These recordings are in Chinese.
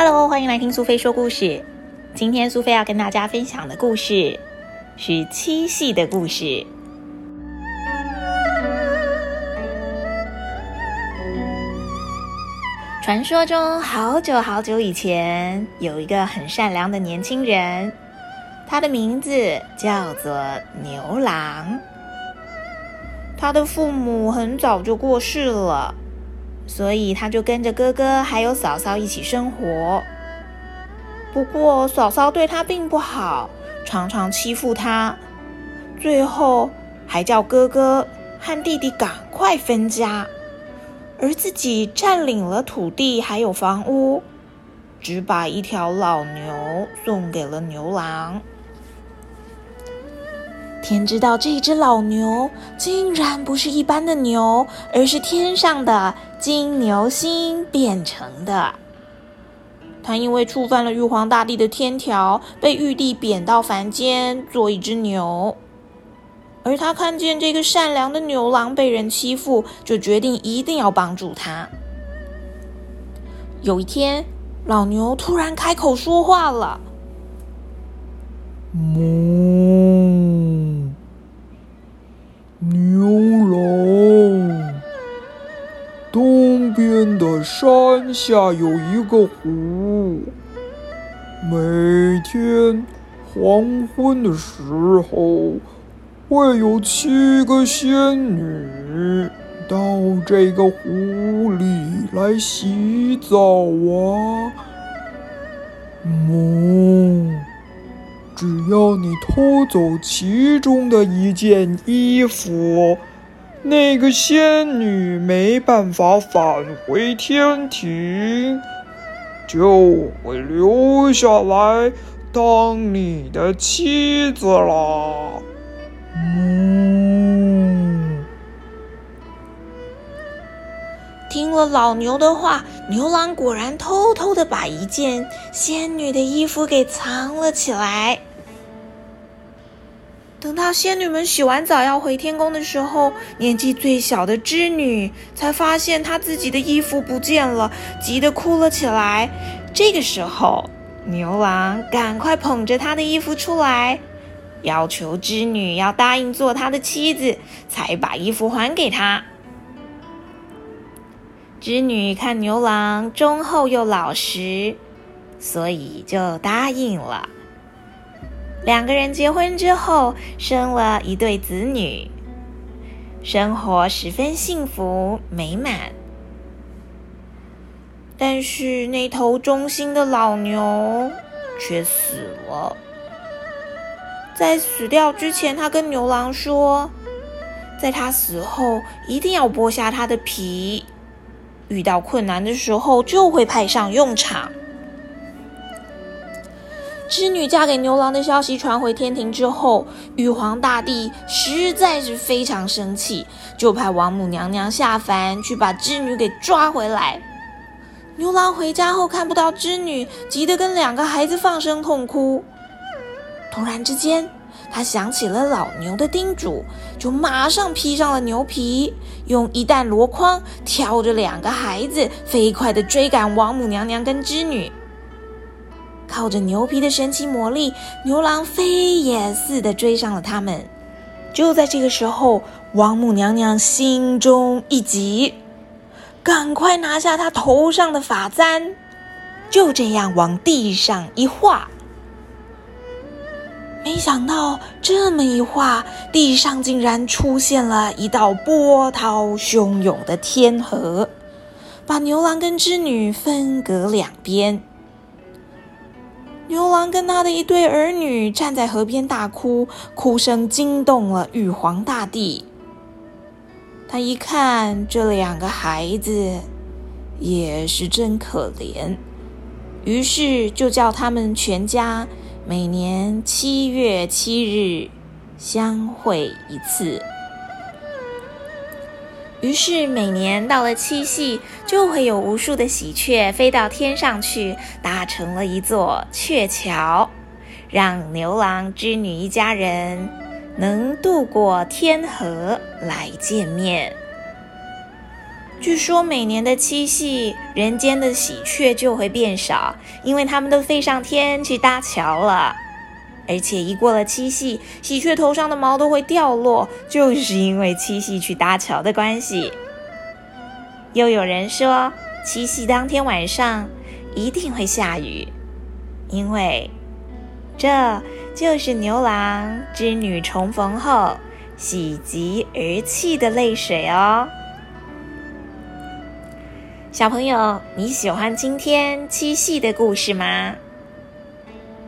Hello，欢迎来听苏菲说故事。今天苏菲要跟大家分享的故事是七夕的故事。传说中，好久好久以前，有一个很善良的年轻人，他的名字叫做牛郎。他的父母很早就过世了，所以他就跟着哥哥还有嫂嫂一起生活。不过，嫂嫂对他并不好，常常欺负他，最后还叫哥哥和弟弟赶快分家，而自己占领了土地还有房屋，只把一条老牛送给了牛郎。天知道，这只老牛竟然不是一般的牛，而是天上的金牛星变成的。他因为触犯了玉皇大帝的天条，被玉帝贬到凡间做一只牛。而他看见这个善良的牛郎被人欺负，就决定一定要帮助他。有一天，老牛突然开口说话了：“哞，牛郎。”东边的山下有一个湖，每天黄昏的时候，会有七个仙女到这个湖里来洗澡啊。哞，只要你偷走其中的一件衣服。那个仙女没办法返回天庭，就会留下来当你的妻子了。嗯，听了老牛的话，牛郎果然偷偷的把一件仙女的衣服给藏了起来。等到仙女们洗完澡要回天宫的时候，年纪最小的织女才发现她自己的衣服不见了，急得哭了起来。这个时候，牛郎赶快捧着她的衣服出来，要求织女要答应做他的妻子，才把衣服还给他。织女看牛郎忠厚又老实，所以就答应了。两个人结婚之后，生了一对子女，生活十分幸福美满。但是那头忠心的老牛却死了。在死掉之前，他跟牛郎说，在他死后一定要剥下他的皮，遇到困难的时候就会派上用场。织女嫁给牛郎的消息传回天庭之后，玉皇大帝实在是非常生气，就派王母娘娘下凡去把织女给抓回来。牛郎回家后看不到织女，急得跟两个孩子放声痛哭。突然之间，他想起了老牛的叮嘱，就马上披上了牛皮，用一担箩筐挑着两个孩子，飞快地追赶王母娘娘跟织女。靠着牛皮的神奇魔力，牛郎飞也似的追上了他们。就在这个时候，王母娘娘心中一急，赶快拿下她头上的发簪，就这样往地上一画。没想到这么一画，地上竟然出现了一道波涛汹涌的天河，把牛郎跟织女分隔两边。牛郎跟他的一对儿女站在河边大哭，哭声惊动了玉皇大帝。他一看这两个孩子，也是真可怜，于是就叫他们全家每年七月七日相会一次。于是每年到了七夕，就会有无数的喜鹊飞到天上去，搭成了一座鹊桥，让牛郎织女一家人能渡过天河来见面。据说每年的七夕，人间的喜鹊就会变少，因为它们都飞上天去搭桥了。而且一过了七夕，喜鹊头上的毛都会掉落，就是因为七夕去搭桥的关系。又有人说，七夕当天晚上一定会下雨，因为这就是牛郎织女重逢后喜极而泣的泪水哦。小朋友，你喜欢今天七夕的故事吗？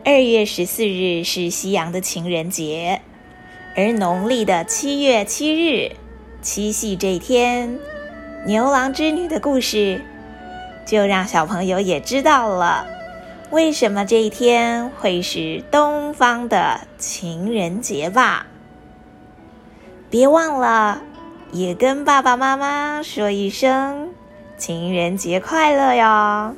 二月十四日是西洋的情人节，而农历的七月七日，七夕这一天，牛郎织女的故事就让小朋友也知道了，为什么这一天会是东方的情人节吧？别忘了，也跟爸爸妈妈说一声。情人节快乐哟！